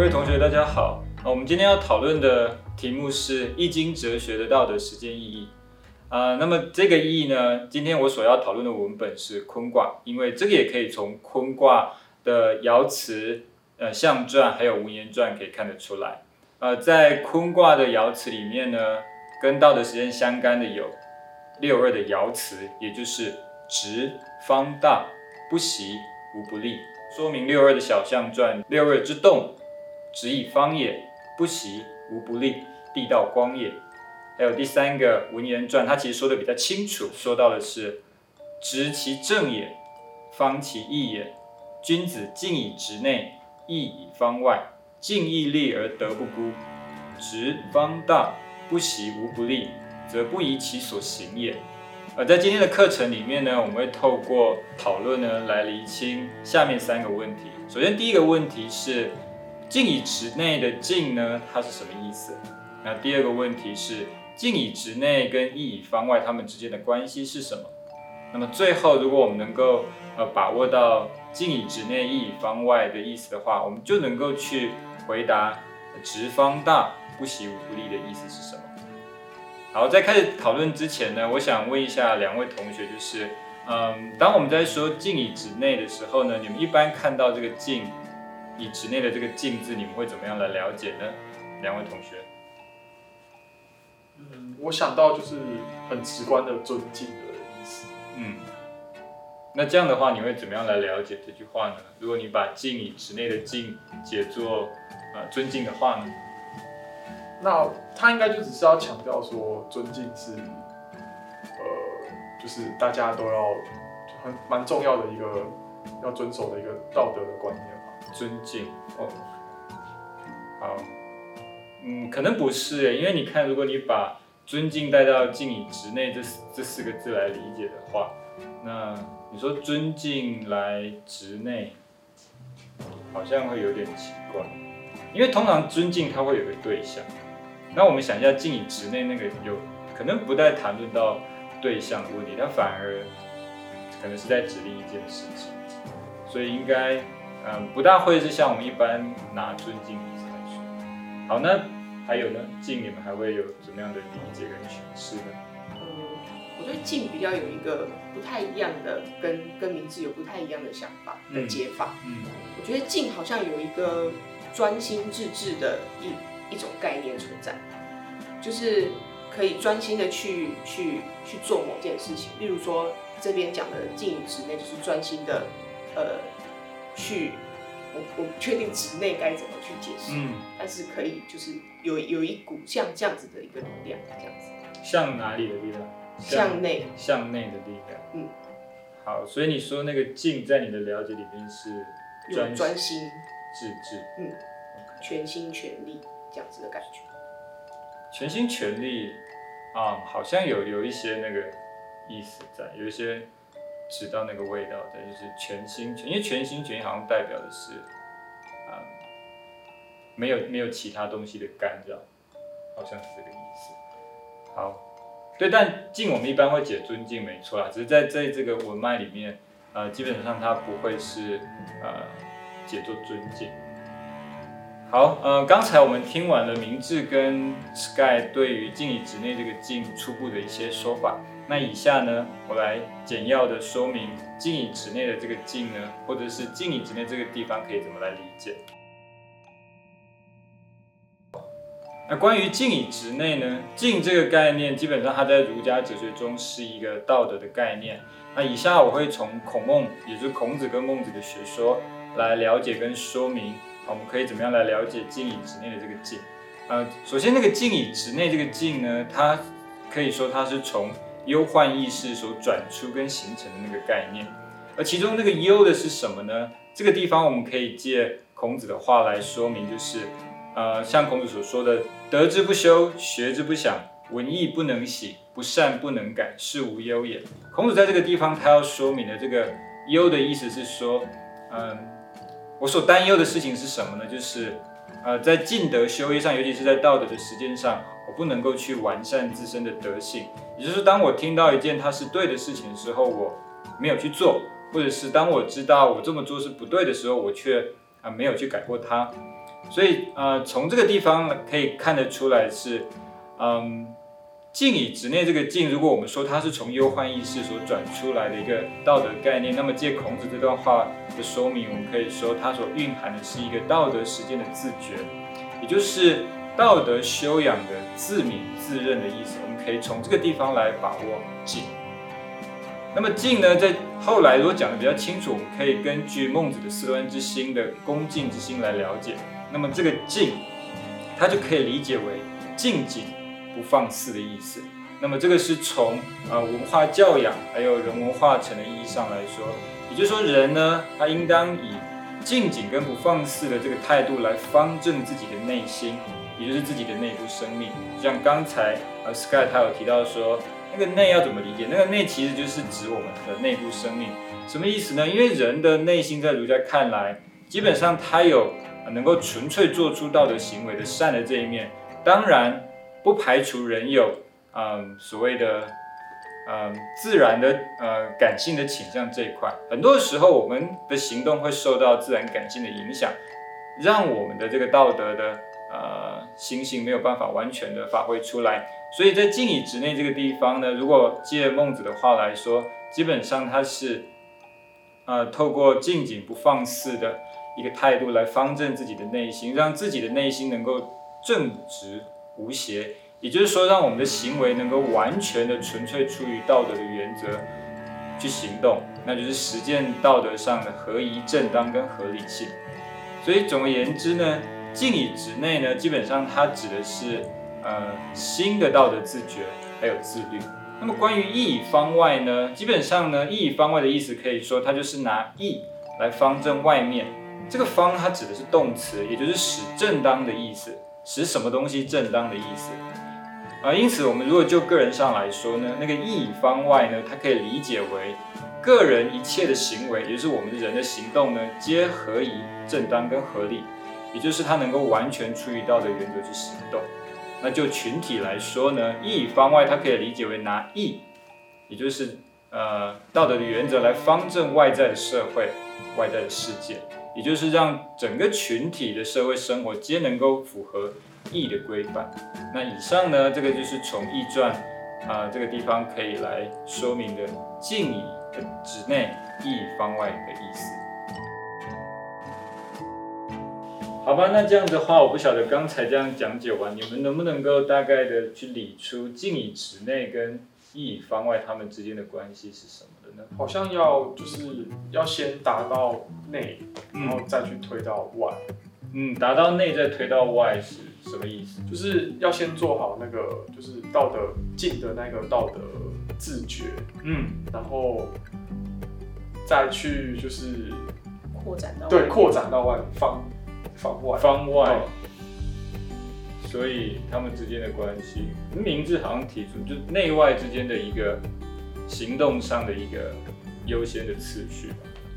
各位同学，大家好。我们今天要讨论的题目是《易经》哲学的道德实践意义。啊，那么这个意义呢，今天我所要讨论的文本是坤卦，因为这个也可以从坤卦的爻辞、呃象传还有文言传可以看得出来。呃，在坤卦的爻辞里面呢，跟道德实践相干的有六二的爻辞，也就是直、方、大、不习、无不利，说明六二的小象传六二之动。直以方也，不习无不利，地道光也。还有第三个文言传，它其实说的比较清楚，说到的是直其正也，方其义也。君子敬以直内，义以方外。敬义利而德不孤，直方大，不习无不利，则不宜其所行也。而在今天的课程里面呢，我们会透过讨论呢来厘清下面三个问题。首先，第一个问题是。静以直内的静呢，它是什么意思？那第二个问题是静以直内跟义以方外，它们之间的关系是什么？那么最后，如果我们能够呃把握到静以直内、义以方外的意思的话，我们就能够去回答直方大、不习无不利的意思是什么。好，在开始讨论之前呢，我想问一下两位同学，就是嗯，当我们在说静以直内的时候呢，你们一般看到这个静。以直内的这个“敬”字，你们会怎么样来了解呢？两位同学。嗯，我想到就是很直观的尊敬的意思。嗯，那这样的话，你会怎么样来了解这句话呢？如果你把“敬”以直内的“敬”解作呃尊敬的话呢？那他应该就只是要强调说，尊敬是呃，就是大家都要很蛮重要的一个要遵守的一个道德的观念。尊敬哦，好，嗯，可能不是诶因为你看，如果你把尊敬带到敬以直内这这四个字来理解的话，那你说尊敬来直内，好像会有点奇怪，因为通常尊敬它会有个对象，那我们想一下敬以直内那个有可能不再谈论到对象的问题，它反而可能是在指另一件事情，所以应该。嗯，不大会是像我们一般拿尊敬意思来说。好，那还有呢？敬你们还会有怎么样的理解跟诠释呢？嗯，我对敬比较有一个不太一样的，跟跟名字有不太一样的想法的解法。嗯，我觉得敬好像有一个专心致志的一一种概念存在，就是可以专心的去去去做某件事情。例如说这边讲的敬以直内，就是专心的，呃。去，我我不确定职内该怎么去解释，嗯，但是可以就是有有一股像这样子的一个力量，这样子。向哪里的力量？向内。向内的力量。嗯。好，所以你说那个静，在你的了解里面是专专心致志，嗯，全心全力这样子的感觉。全心全力啊，好像有有一些那个意思在，有一些。吃到那个味道的，就是全心全，因为全心全意好像代表的是，啊，没有没有其他东西的干扰，好像是这个意思。好，对，但敬我们一般会解尊敬，没错啦，只是在在这个文脉里面，呃，基本上它不会是呃解作尊敬。好，呃，刚才我们听完了明智跟 Sky 对于敬以直内这个敬初步的一些说法。那以下呢，我来简要的说明静以直内的这个静呢，或者是静以直内这个地方可以怎么来理解。那关于静以直内呢，静这个概念基本上它在儒家哲学中是一个道德的概念。那以下我会从孔孟，也就是孔子跟孟子的学说来了解跟说明，我们可以怎么样来了解静以直内的这个静。呃，首先那个静以直内这个静呢，它可以说它是从忧患意识所转出跟形成的那个概念，而其中那个忧的是什么呢？这个地方我们可以借孔子的话来说明，就是，呃，像孔子所说的“德之不修，学之不想，文艺不能喜，不善不能改，是无忧也”。孔子在这个地方他要说明的这个忧的意思是说，嗯，我所担忧的事情是什么呢？就是，呃，在尽德修业上，尤其是在道德的实践上。我不能够去完善自身的德性，也就是当我听到一件它是对的事情的时候，我没有去做，或者是当我知道我这么做是不对的时候，我却啊没有去改过它。所以呃，从这个地方可以看得出来是，嗯，静以直内这个静，如果我们说它是从忧患意识所转出来的一个道德概念，那么借孔子这段话的说明，我们可以说它所蕴含的是一个道德实践的自觉，也就是道德修养的自敏自认的意思。我们可以从这个地方来把握静。那么静呢，在后来如果讲的比较清楚，我们可以根据孟子的四端之心的恭敬之心来了解。那么这个静，它就可以理解为静静不放肆的意思。那么这个是从呃文化教养还有人文化成的意义上来说，也就是说人呢，他应当以静静跟不放肆的这个态度来方正自己的内心，也就是自己的内部生命。像刚才呃 Sky 他有提到说。那个内要怎么理解？那个内其实就是指我们的内部生命，什么意思呢？因为人的内心在儒家看来，基本上他有能够纯粹做出道德行为的善的这一面，当然不排除人有嗯所谓的嗯自然的呃感性的倾向这一块。很多时候我们的行动会受到自然感性的影响，让我们的这个道德的呃心性没有办法完全的发挥出来。所以在静以直内这个地方呢，如果借孟子的话来说，基本上他是，呃，透过静静不放肆的一个态度来方正自己的内心，让自己的内心能够正直无邪，也就是说，让我们的行为能够完全的纯粹出于道德的原则去行动，那就是实践道德上的合宜、正当跟合理性。所以总而言之呢，静以直内呢，基本上它指的是。呃，新的道德自觉还有自律。那么关于义以方外呢？基本上呢，义以方外的意思可以说，它就是拿义来方正外面。这个方它指的是动词，也就是使正当的意思，使什么东西正当的意思。啊，因此我们如果就个人上来说呢，那个义以方外呢，它可以理解为个人一切的行为，也就是我们人的行动呢，皆合宜、正当跟合理，也就是他能够完全出于道德原则去行动。那就群体来说呢，义方外，它可以理解为拿义，也就是呃道德的原则来方正外在的社会、外在的世界，也就是让整个群体的社会生活皆能够符合义的规范。那以上呢，这个就是从《易传》啊这个地方可以来说明的“敬以”的指内，义方外的意思。好吧，那这样的话，我不晓得刚才这样讲解完，你们能不能够大概的去理出静以直内跟义以方外他们之间的关系是什么的呢？好像要就是要先达到内，然后再去推到外。嗯，达到内再推到外是什么意思？就是要先做好那个就是道德静的那个道德自觉，嗯，然后再去就是扩展到对扩展到外方。方外，方外，所以他们之间的关系，名字好像提出就内外之间的一个行动上的一个优先的次序吧？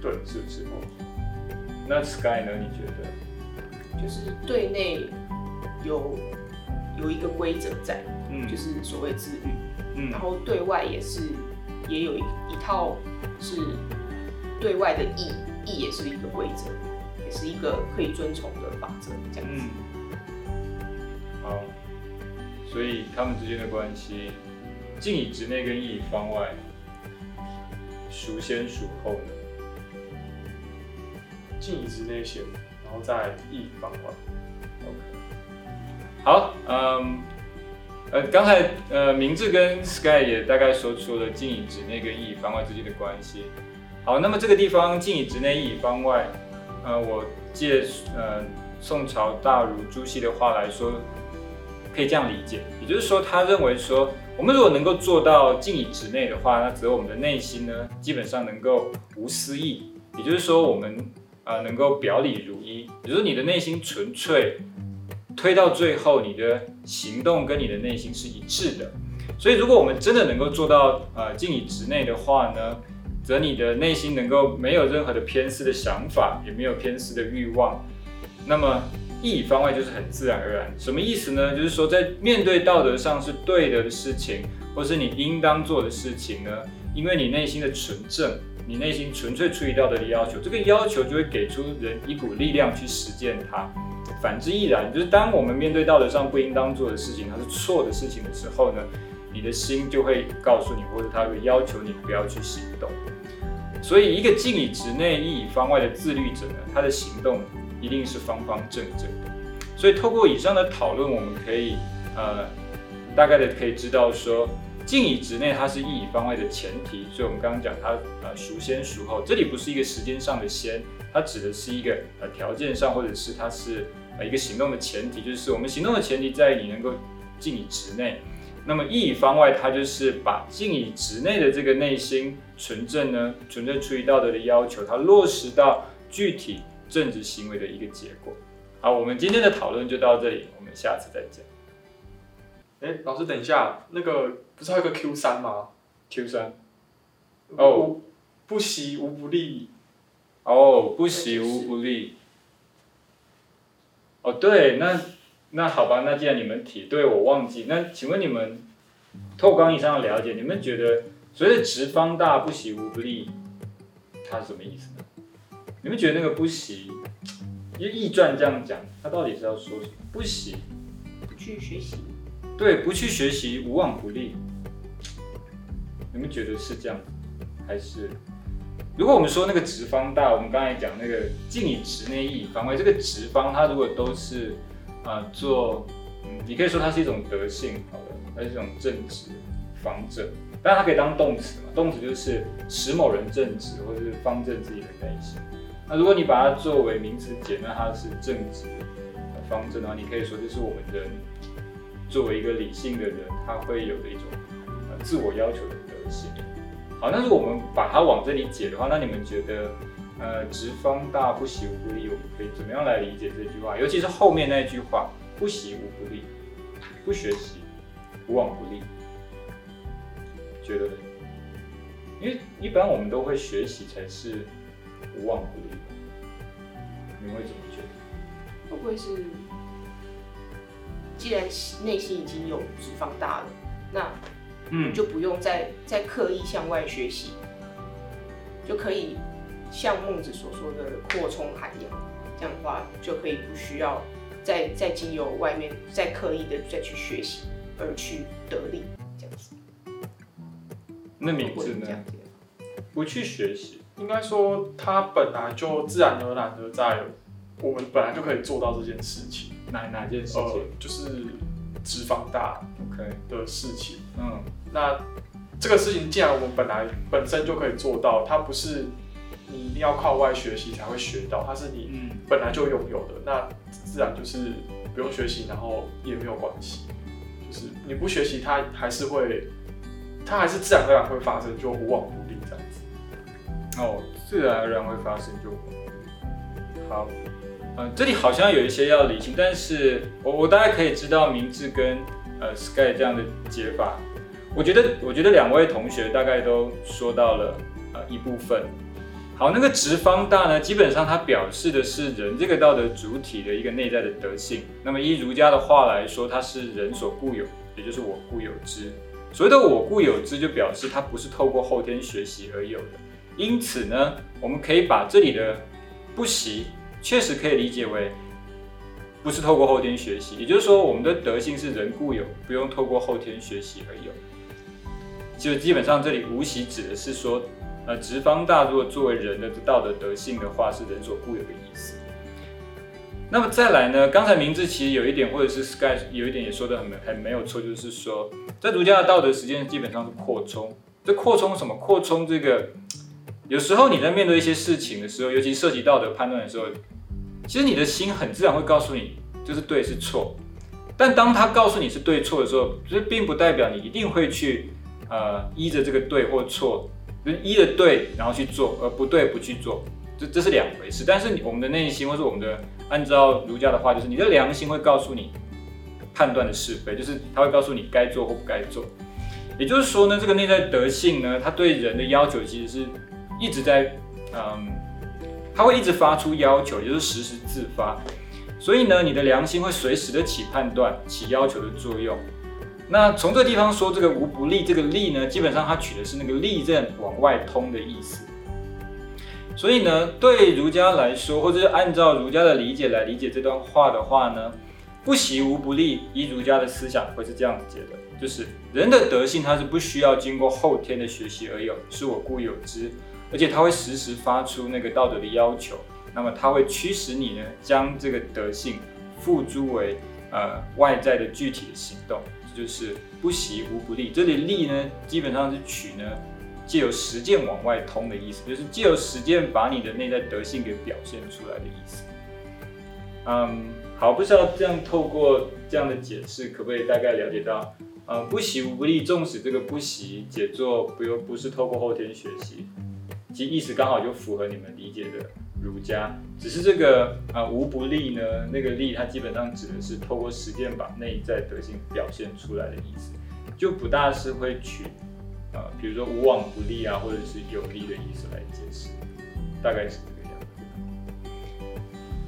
对，是不是？那 Sky 呢？你觉得？就是对内有有一个规则在，嗯，就是所谓自律，嗯，然后对外也是也有一一套是对外的义，义也是一个规则。是一个可以遵从的法则，这样子。好，所以他们之间的关系，静以直内跟义以方外，孰先孰后呢？静以直内先，然后再义以方外。OK。好，嗯，呃，刚才呃，明智跟 Sky 也大概说出了静以直内跟意以方外之间的关系。好，那么这个地方静以直内，义以方外。呃，我借呃宋朝大儒朱熹的话来说，可以这样理解，也就是说，他认为说，我们如果能够做到静以直内的话，那则我们的内心呢，基本上能够无私意，也就是说，我们啊能够表里如一，也就是你的内心纯粹，推到最后，你的行动跟你的内心是一致的。所以，如果我们真的能够做到呃静以直内的话呢？则你的内心能够没有任何的偏私的想法，也没有偏私的欲望，那么义方外就是很自然而然。什么意思呢？就是说在面对道德上是对的事情，或是你应当做的事情呢，因为你内心的纯正，你内心纯粹出于道德的要求，这个要求就会给出人一股力量去实践它。反之亦然，就是当我们面对道德上不应当做的事情，它是错的事情的时候呢，你的心就会告诉你，或者他会要求你不要去行动。所以，一个敬以直内、义以方外的自律者呢，他的行动一定是方方正正的。所以，透过以上的讨论，我们可以呃大概的可以知道说，敬以直内它是义以方外的前提。所以我们刚刚讲它呃孰先孰后，这里不是一个时间上的先，它指的是一个呃条件上，或者是它是呃一个行动的前提，就是我们行动的前提在于你能够敬以直内。那么义以方外，它就是把敬以直内的这个内心纯正呢，纯正出于道德的要求，它落实到具体政治行为的一个结果。好，我们今天的讨论就到这里，我们下次再见。哎，老师，等一下，那个不是还有个 Q 三吗？Q 三，哦，不喜无不利。哦，不喜无不利。哦，对，那。那好吧，那既然你们提，对我忘记，那请问你们透光以上的了解，你们觉得所谓直方大不喜无不利，它是什么意思呢？你们觉得那个不喜，因为易传这样讲，它到底是要说什么？不喜，不去学习，对，不去学习无往不利。你们觉得是这样，还是如果我们说那个直方大，我们刚才讲那个敬以直内义以方外，这个直方它如果都是。啊，做，嗯，你可以说它是一种德性，好的，它是一种正直、方正，当然它可以当动词嘛，动词就是使某人正直或者是方正自己的内心。那如果你把它作为名词解，那它是正直、方正的话，你可以说这是我们人作为一个理性的人，他会有的一种自我要求的德性。好，那如果我们把它往这里解的话，那你们觉得？呃，直方大不喜无不利，我们可以怎么样来理解这句话？尤其是后面那句话，不喜无不利，不学习无往不利，觉得？因为一般我们都会学习才是无往不利，你会怎么觉得？会不会是，既然内心已经有直方大了，那嗯，就不用再再刻意向外学习，就可以。像孟子所说的扩充涵养，这样的话就可以不需要再再经由外面再刻意的再去学习而去得力，这样子。那名字呢？不去学习，应该说他本来就自然而然的在我们本来就可以做到这件事情。哪哪件事情？就是脂肪大，OK 的事情。嗯，那这个事情既然我们本来本身就可以做到，它不是。你一定要靠外学习才会学到，它是你本来就拥有的，那自然就是不用学习，然后也没有关系。就是你不学习，它还是会，它还是自然而然会发生，就无往不利这样子。哦，自然而然会发生就好。嗯，这里好像有一些要理清，但是我我大概可以知道明智跟呃 Sky 这样的解法。我觉得我觉得两位同学大概都说到了呃一部分。好，那个直方大呢，基本上它表示的是人这个道德主体的一个内在的德性。那么依儒家的话来说，它是人所固有，也就是我固有之。所谓的我固有之，就表示它不是透过后天学习而有的。因此呢，我们可以把这里的不习，确实可以理解为不是透过后天学习。也就是说，我们的德性是人固有，不用透过后天学习而有。就基本上这里无习指的是说。呃，直方大如果作为人的道德德性的话，是人所固有的意思。那么再来呢？刚才明智其实有一点，或者是 Sky 有一点也说的很很没有错，就是说，在儒家的道德实践基本上是扩充。这扩充什么？扩充这个，有时候你在面对一些事情的时候，尤其涉及道德判断的时候，其实你的心很自然会告诉你，就是对是错。但当他告诉你是对错的时候，这并不代表你一定会去呃依着这个对或错。一的对，然后去做，而不对不去做，这这是两回事。但是我们的内心，或是我们的，按照儒家的话，就是你的良心会告诉你判断的是非，就是他会告诉你该做或不该做。也就是说呢，这个内在德性呢，它对人的要求其实是一直在，嗯，它会一直发出要求，也就是时时自发。所以呢，你的良心会随时的起判断、起要求的作用。那从这地方说，这个无不利，这个利呢，基本上它取的是那个利刃往外通的意思。所以呢，对儒家来说，或者是按照儒家的理解来理解这段话的话呢，不习无不利。依儒家的思想会是这样子解的，就是人的德性它是不需要经过后天的学习而有，是我固有之，而且它会时时发出那个道德的要求。那么它会驱使你呢，将这个德性付诸为呃外在的具体的行动，就是不习无不利。这里利呢，基本上是取呢。借由实践往外通的意思，就是借由实践把你的内在德性给表现出来的意思。嗯，好，不知道这样透过这样的解释，可不可以大概了解到，呃，不习无不利，纵使这个不习解作不用不是透过后天学习，其意思刚好就符合你们理解的儒家，只是这个啊无不利呢，那个利它基本上指的是透过实践把内在德性表现出来的意思，就不大是会取。啊，比如说无往不利啊，或者是有利的意思来解释，大概是这个样子。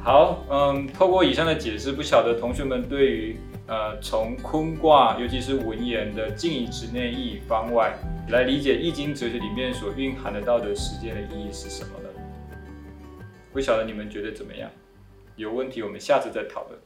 好，嗯，透过以上的解释，不晓得同学们对于呃从坤卦，尤其是文言的进以直内，义以方外，来理解易经哲学里面所蕴含的道德实践的意义是什么呢？不晓得你们觉得怎么样？有问题我们下次再讨论。